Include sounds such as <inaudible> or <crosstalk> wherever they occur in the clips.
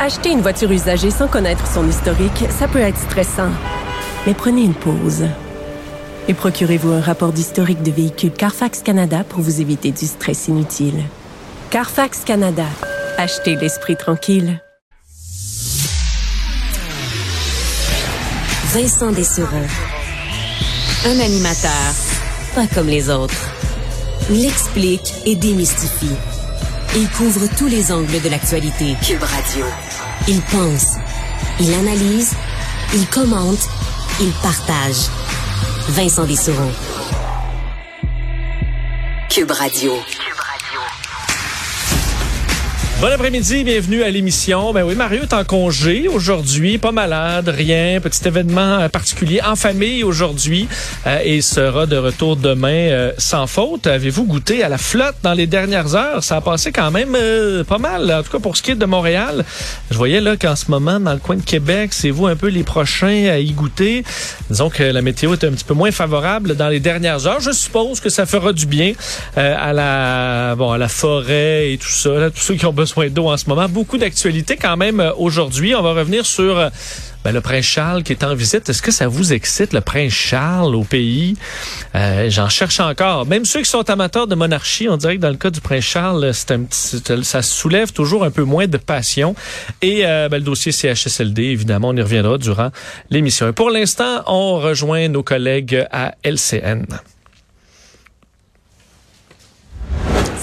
Acheter une voiture usagée sans connaître son historique, ça peut être stressant. Mais prenez une pause. Et procurez-vous un rapport d'historique de véhicule Carfax Canada pour vous éviter du stress inutile. Carfax Canada. Achetez l'esprit tranquille. Vincent Dessereau. Un animateur pas comme les autres. Il explique et démystifie. Il couvre tous les angles de l'actualité. Cube Radio. Il pense, il analyse, il commente, il partage. Vincent Dessereau. Cube Radio. Bon après-midi, bienvenue à l'émission. Ben oui, Mario est en congé aujourd'hui, pas malade, rien, petit événement euh, particulier en famille aujourd'hui euh, et sera de retour demain euh, sans faute. Avez-vous goûté à la flotte dans les dernières heures? Ça a passé quand même pas mal, en tout cas pour ce qui est de Montréal. Je voyais là qu'en ce moment, dans le coin de Québec, c'est vous un peu les prochains à y goûter. Disons que la météo est un petit peu moins favorable dans les dernières heures. Je suppose que ça fera du bien à la bon à la forêt et tout ça, tous ceux qui ont besoin d'eau en ce moment. Beaucoup d'actualités quand même euh, aujourd'hui. On va revenir sur euh, ben, le prince Charles qui est en visite. Est-ce que ça vous excite, le prince Charles au pays? Euh, J'en cherche encore. Même ceux qui sont amateurs de monarchie, on dirait que dans le cas du prince Charles, un petit, ça soulève toujours un peu moins de passion. Et euh, ben, le dossier CHSLD, évidemment, on y reviendra durant l'émission. Et pour l'instant, on rejoint nos collègues à LCN.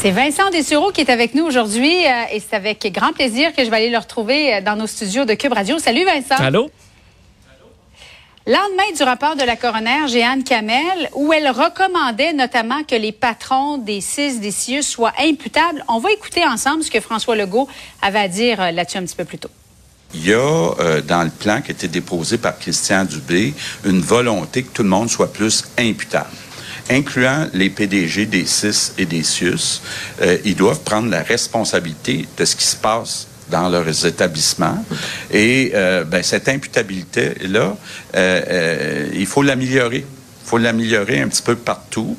C'est Vincent Dessureau qui est avec nous aujourd'hui euh, et c'est avec grand plaisir que je vais aller le retrouver euh, dans nos studios de Cube Radio. Salut Vincent. Allô? Lendemain du rapport de la coroner Jeanne Kamel, où elle recommandait notamment que les patrons des CIS, des CIUS soient imputables, on va écouter ensemble ce que François Legault avait à dire euh, là-dessus un petit peu plus tôt. Il y a, euh, dans le plan qui a été déposé par Christian Dubé, une volonté que tout le monde soit plus imputable. Incluant les PDG des CIS et des CIUS, euh, ils doivent prendre la responsabilité de ce qui se passe dans leurs établissements. Et euh, ben, cette imputabilité-là, euh, euh, il faut l'améliorer. Il faut l'améliorer un petit peu partout.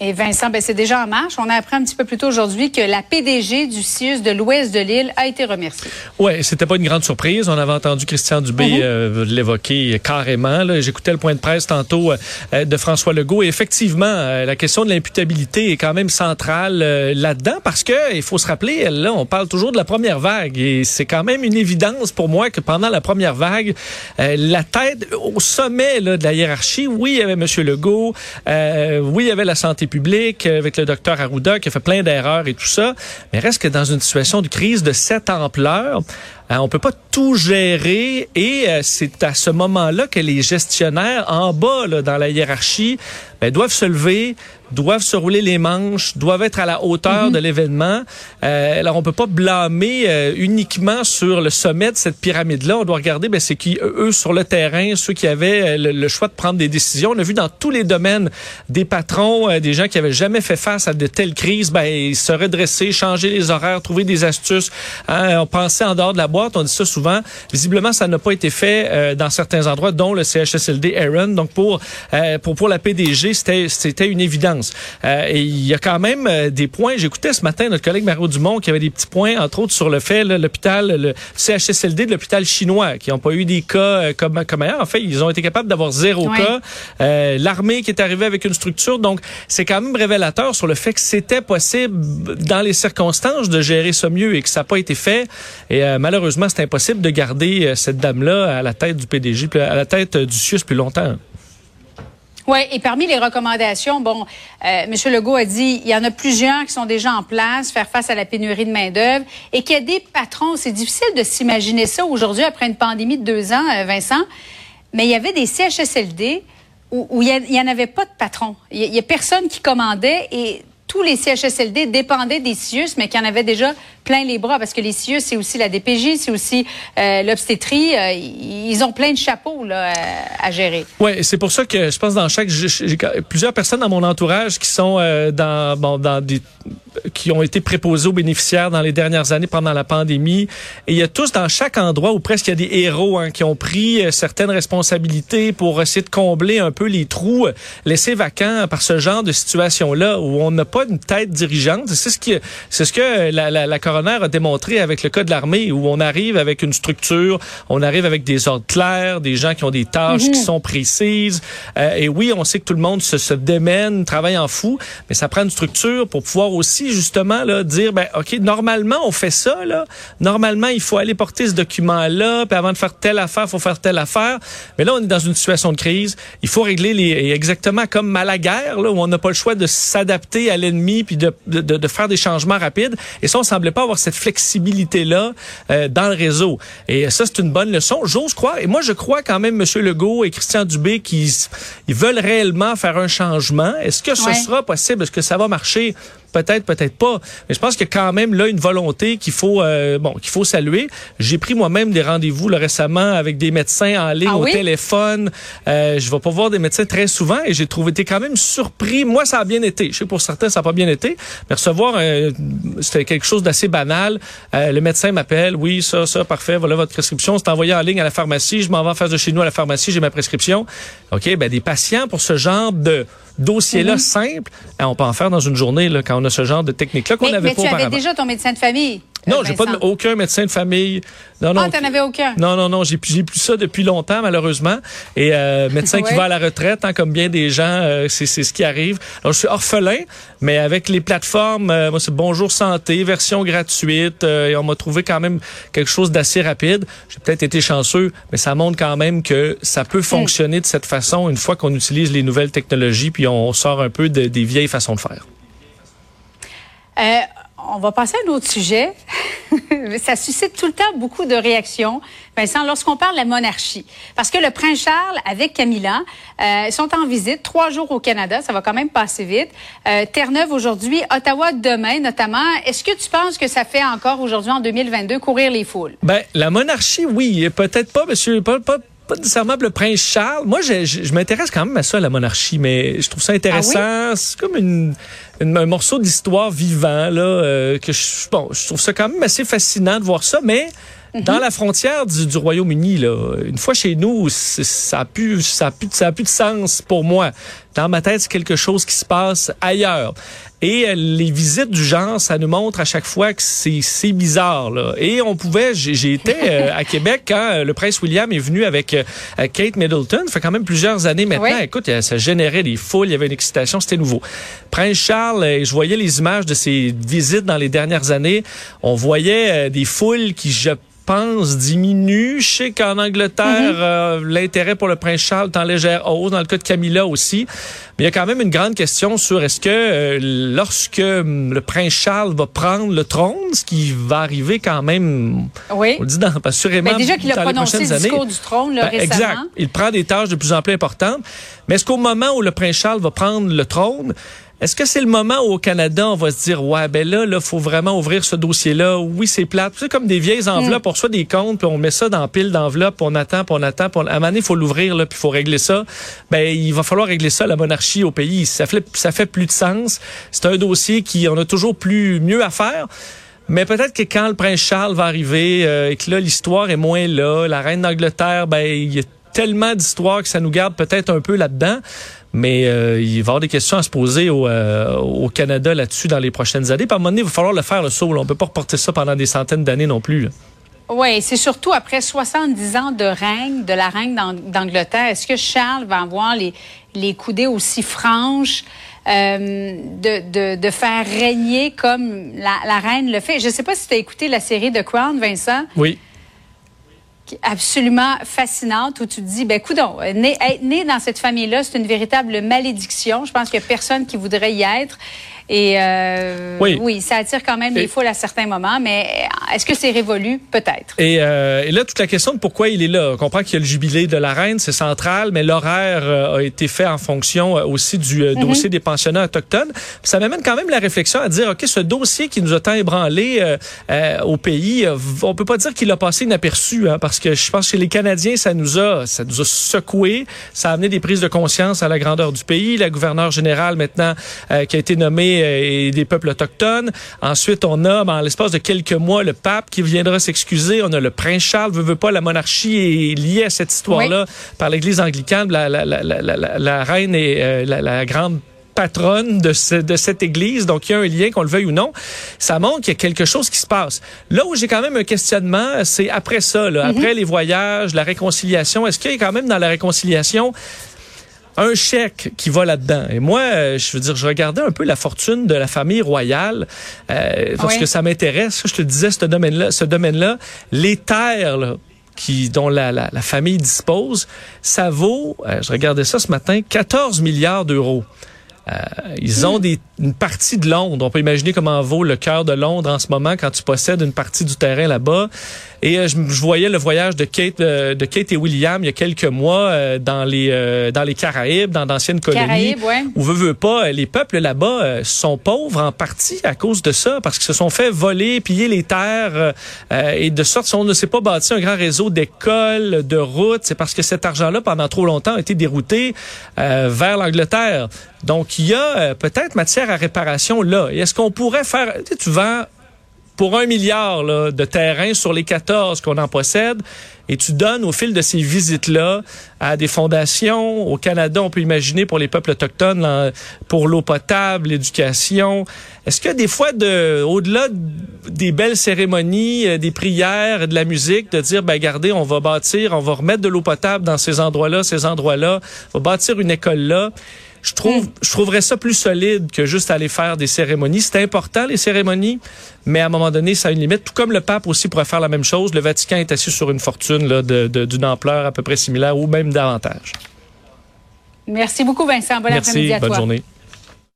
Et Vincent, ben, c'est déjà en marche. On a appris un petit peu plus tôt aujourd'hui que la PDG du CIUS de l'Ouest de l'île a été remerciée. Ouais, c'était pas une grande surprise. On avait entendu Christian Dubé euh, l'évoquer carrément. J'écoutais le point de presse tantôt euh, de François Legault. Et effectivement, euh, la question de l'imputabilité est quand même centrale euh, là-dedans parce que il faut se rappeler, là, on parle toujours de la première vague et c'est quand même une évidence pour moi que pendant la première vague, euh, la tête au sommet là, de la hiérarchie, oui, il y avait Monsieur Legault, euh, oui, il y avait la santé publique euh, avec le docteur Arruda qui a fait plein d'erreurs et tout ça, mais reste que dans une situation de crise de cette ampleur, euh, on peut pas tout gérer et euh, c'est à ce moment-là que les gestionnaires en bas là, dans la hiérarchie ben, doivent se lever, doivent se rouler les manches, doivent être à la hauteur de l'événement. Euh, alors on peut pas blâmer euh, uniquement sur le sommet de cette pyramide-là. On doit regarder ben, c'est qui eux sur le terrain, ceux qui avaient euh, le, le choix de prendre des décisions. On a vu dans tous les domaines des patrons, euh, des gens qui avaient jamais fait face à de telles crises, ben se redresser, changer les horaires, trouver des astuces. Hein, on pensait en dehors de la boîte, on dit ça souvent. Visiblement, ça n'a pas été fait euh, dans certains endroits, dont le CHSLD Aaron. Donc pour euh, pour pour la PDG, c'était c'était une évidence. Euh, et il y a quand même euh, des points. J'écoutais ce matin notre collègue Mario Dumont qui avait des petits points, entre autres sur le fait l'hôpital, le CHSLD de l'hôpital chinois, qui n'ont pas eu des cas euh, comme comme ailleurs. En fait, ils ont été capables d'avoir zéro cas. Euh, L'armée qui est arrivée avec une structure, donc c'est quand même révélateur sur le fait que c'était possible dans les circonstances de gérer ça mieux et que ça n'a pas été fait. Et euh, malheureusement, c'est impossible de garder euh, cette dame-là à la tête du PDG, à la tête euh, du CIUS plus longtemps. Oui, et parmi les recommandations, bon, euh, M. Legault a dit il y en a plusieurs qui sont déjà en place, faire face à la pénurie de main-d'œuvre, et qu'il y a des patrons. C'est difficile de s'imaginer ça aujourd'hui après une pandémie de deux ans, Vincent, mais il y avait des CHSLD où, il n'y en avait pas de patron. Il y a- il y a personne qui commandait et tous les CHSLD dépendaient des CIUS, mais qu'il y en avait déjà plein les bras, parce que les CIUS, c'est aussi la DPJ, c'est aussi euh, l'obstétrie. Euh, ils ont plein de chapeaux là, à, gérer. Oui, c'est pour ça que je pense dans chaque... J'ai plusieurs personnes dans mon entourage qui sont euh, dans, bon, dans des qui ont été préposés aux bénéficiaires dans les dernières années pendant la pandémie. Et il y a tous dans chaque endroit où presque il y a des héros hein, qui ont pris euh, certaines responsabilités pour essayer de combler un peu les trous euh, laissés vacants par ce genre de situation-là où on n'a pas une tête dirigeante. C'est ce qui, c'est ce que la, la, la, coroner a démontré avec le cas de l'armée où on arrive avec une structure, on arrive avec des ordres clairs, des gens qui ont des tâches qui mhm. sont précises. Euh, et oui, on sait que tout le monde se, se démène, travaille en fou, mais ça prend une structure pour pouvoir aussi justement là, dire, ben, OK, normalement, on fait ça. Là. Normalement, il faut aller porter ce document-là, puis avant de faire telle affaire, il faut faire telle affaire. Mais là, on est dans une situation de crise. Il faut régler les... Exactement comme à la guerre, là, où on n'a pas le choix de s'adapter à l'ennemi, puis de, de, de, faire des changements rapides. Et ça, on semblait pas avoir cette flexibilité-là euh, dans le réseau. Et ça, c'est une bonne leçon. J'ose croire. Et moi, je crois quand même, M. Legault et Christian Dubé, qu'ils ils veulent réellement faire un changement. Est-ce que ce sera possible? Est-ce que ça va marcher? Peut-être, peut-être pas. Mais je pense qu'il y a quand même là une volonté qu'il faut, euh, bon, qu'il faut saluer. J'ai pris moi-même des rendez-vous récemment avec des médecins en ligne ah au téléphone. Euh, je vais pas voir des médecins très souvent et j'ai trouvé été quand même surpris. Moi, ça a bien été. Je sais pour certains, ça n'a pas bien été. Mais recevoir, euh, c'était quelque chose d'assez banal. Euh, le médecin m'appelle. Oui, ça, ça, parfait. Voilà votre prescription. C'est envoyé en ligne à la pharmacie. Je m'en vais en face de chez nous à la pharmacie. J'ai ma prescription. OK, ben des patients pour ce genre de dossier-là simple, hein, on peut en faire dans une journée là, quand on a ce genre de technique-là qu'on avait pas Mais tu avais déjà ton médecin de famille? Non, j'ai pas aucun médecin de famille. Non, non. Ah, t'en avais aucun? Non, non, non, j'ai plus, plus ça depuis longtemps, malheureusement. Et euh, médecin qui va à la retraite, hein, comme bien des gens, euh, c'est ce qui arrive. Alors, je suis orphelin, mais avec les plateformes, euh, moi, c'est Bonjour Santé, version gratuite, euh, et on m'a trouvé quand même quelque chose d'assez rapide. J'ai peut-être été chanceux, mais ça montre quand même que ça peut fonctionner de cette façon une fois qu'on utilise les nouvelles technologies, puis on sort un peu de, des vieilles façons de faire. Euh, on va passer à un autre sujet. <laughs> <laughs> ça suscite tout le temps beaucoup de réactions, Vincent, lorsqu'on parle de la monarchie. Parce que le prince Charles, avec Camilla, euh, sont en visite trois jours au Canada. Ça va quand même passer vite. Euh, Terre-Neuve aujourd'hui, Ottawa demain notamment. Est-ce que tu penses que ça fait encore aujourd'hui, en 2022, courir les foules? Ben, la monarchie, oui. Peut-être pas, monsieur, pas nécessairement le prince Charles. Moi, je, je, m'intéresse quand même à ça, la monarchie, mais je trouve ça intéressant. Ah c'est comme une, un morceau d'histoire vivant, là, euh, que je, bon, je trouve ça quand même assez fascinant de voir ça, mais mhm. dans la frontière du, du Royaume-Uni, là, une fois chez nous, ça a plus, ça a plus, ça a plus de sens pour moi. Dans ma tête, c'est quelque chose qui se passe ailleurs. Et euh, les visites du genre, ça nous montre à chaque fois que c'est bizarre. Là. Et on pouvait, j'ai été euh, à <laughs> Québec quand euh, le prince William est venu avec Kate Middleton. Ça fait quand même plusieurs années maintenant. Écoute, ça générait des foules, il y avait une excitation, c'était nouveau. Prince Charles, je voyais les images de ses visites dans les dernières années. On voyait des foules qui, je pense, diminue. Je sais qu'en Angleterre, mhm. euh, l'intérêt pour le prince Charles est en légère hausse, dans le cas de Camilla aussi. Mais il y a quand même une grande question sur est-ce que euh, lorsque hum, le prince Charles va prendre le trône, ce qui va arriver quand même, oui. on dit dans, assurément Mais déjà qu'il a prononcé le discours du trône là, ben, Exact. Il prend des tâches de plus en plus importantes. Mais est-ce qu'au moment où le prince Charles va prendre le trône, est-ce que c'est le moment où au Canada, on va se dire, ouais, ben là, là, faut vraiment ouvrir ce dossier-là? Oui, c'est plate. C'est comme des vieilles enveloppes. Mm. On reçoit des comptes, puis on met ça dans pile d'enveloppes, on attend, puis on attend. Puis à un moment donné, il faut l'ouvrir, là, puis il faut régler ça. Ben, il va falloir régler ça, la monarchie au pays. Ça fait, ça fait plus de sens. C'est un dossier qui, on a toujours plus, mieux à faire. Mais peut-être que quand le prince Charles va arriver euh, et que là, l'histoire est moins là, la reine d'Angleterre, ben, il y a tellement d'histoires que ça nous garde peut-être un peu là-dedans. Mais euh, il va y avoir des questions à se poser au, euh, au Canada là-dessus dans les prochaines années. Par un moment donné, il va falloir le faire le saut. On peut pas reporter ça pendant des centaines d'années non plus. Oui, c'est surtout après 70 ans de règne de la reine d'Angleterre. Est-ce que Charles va avoir les, les coudées aussi franches euh, de, de, de, faire régner comme la, la reine le fait? Je ne sais pas si tu as écouté la série The Crown, Vincent. Oui absolument fascinante où tu te dis, ben, coudon, né, être né dans cette famille-là, c'est une véritable malédiction. Je pense qu'il n'y a personne qui voudrait y être. Et euh, oui. ça attire quand même des foules à certains moments, mais est-ce que c'est révolu? Peut-être. Et, euh, et, là, toute la question de pourquoi il est là. On comprend qu'il y a le jubilé de la reine, c'est central, mais l'horaire euh, a été fait en fonction euh, aussi du mm-hmm. dossier des pensionnats autochtones. ça m'amène quand même la réflexion à dire, OK, ce dossier qui nous a tant ébranlé au pays, on peut pas dire qu'il a passé inaperçu, hein, parce que je pense que les Canadiens, ça nous a, ça nous a secoué, ça a amené des prises de conscience à la grandeur du pays. La gouverneure générale maintenant qui a été nommée et des peuples autochtones. Ensuite, on a, en l'espace de quelques mois, le pape qui viendra s'excuser. On a le prince Charles, veut, veut pas, la monarchie est liée à cette histoire-là par l'Église anglicane. La, la, la, la, reine est euh, la, grande patronne de, de cette église, donc il y a un lien, qu'on le veuille ou non. Ça montre qu'il y a quelque chose qui se passe. Là où j'ai quand même un questionnement, c'est après ça, là, mm-hmm. après les voyages, la réconciliation. Est-ce qu'il y a quand même dans la réconciliation un chèque qui va là-dedans. Et moi, euh, je veux dire, je regardais un peu la fortune de la famille royale euh, parce que ça m'intéresse. Je te disais, ce domaine-là, ce domaine-là, les terres qui dont la, la, famille dispose, ça vaut, euh, je regardais ça ce matin, 14 milliards d'euros. Euh, ils ont des, une partie de Londres. On peut imaginer comment vaut le cœur de Londres en ce moment quand tu possèdes une partie du terrain là-bas. Et euh, je, voyais le voyage de Kate, euh, de Kate et William il y a quelques mois dans les dans les Caraïbes, dans d'anciennes colonies. Caraïbes, ouais. Où veut, veut pas, les peuples là-bas sont pauvres en partie à cause de ça, parce qu'ils se sont fait voler, piller les terres et de sorte on ne s'est pas bâti un grand réseau d'écoles, de routes. C'est parce que cet argent-là pendant trop longtemps a été dérouté vers l'Angleterre. Donc, il y a euh, peut-être matière à réparation là. Est-ce qu'on pourrait faire... Tu, tu vends pour un milliard là, de terrain sur les 14 qu'on en possède et tu donnes au fil de ces visites-là à des fondations. Au Canada, on peut imaginer pour les peuples autochtones, pour l'eau potable, l'éducation. Est-ce que des fois, de, au-delà des belles cérémonies, euh, des prières, de la musique, de dire, ben regardez, on va bâtir, on va remettre de l'eau potable dans ces endroits-là, ces endroits-là, on va bâtir une école là. Je trouve, je trouverais ça plus solide que juste aller faire des cérémonies. C'est important, les cérémonies, mais à un moment donné, ça a une limite. Tout comme le pape aussi pourrait faire la même chose. Le Vatican est assis sur une fortune là, d'une de, ampleur à peu près similaire ou même davantage. Merci beaucoup, Vincent. Bon Merci, après-midi à bonne journée.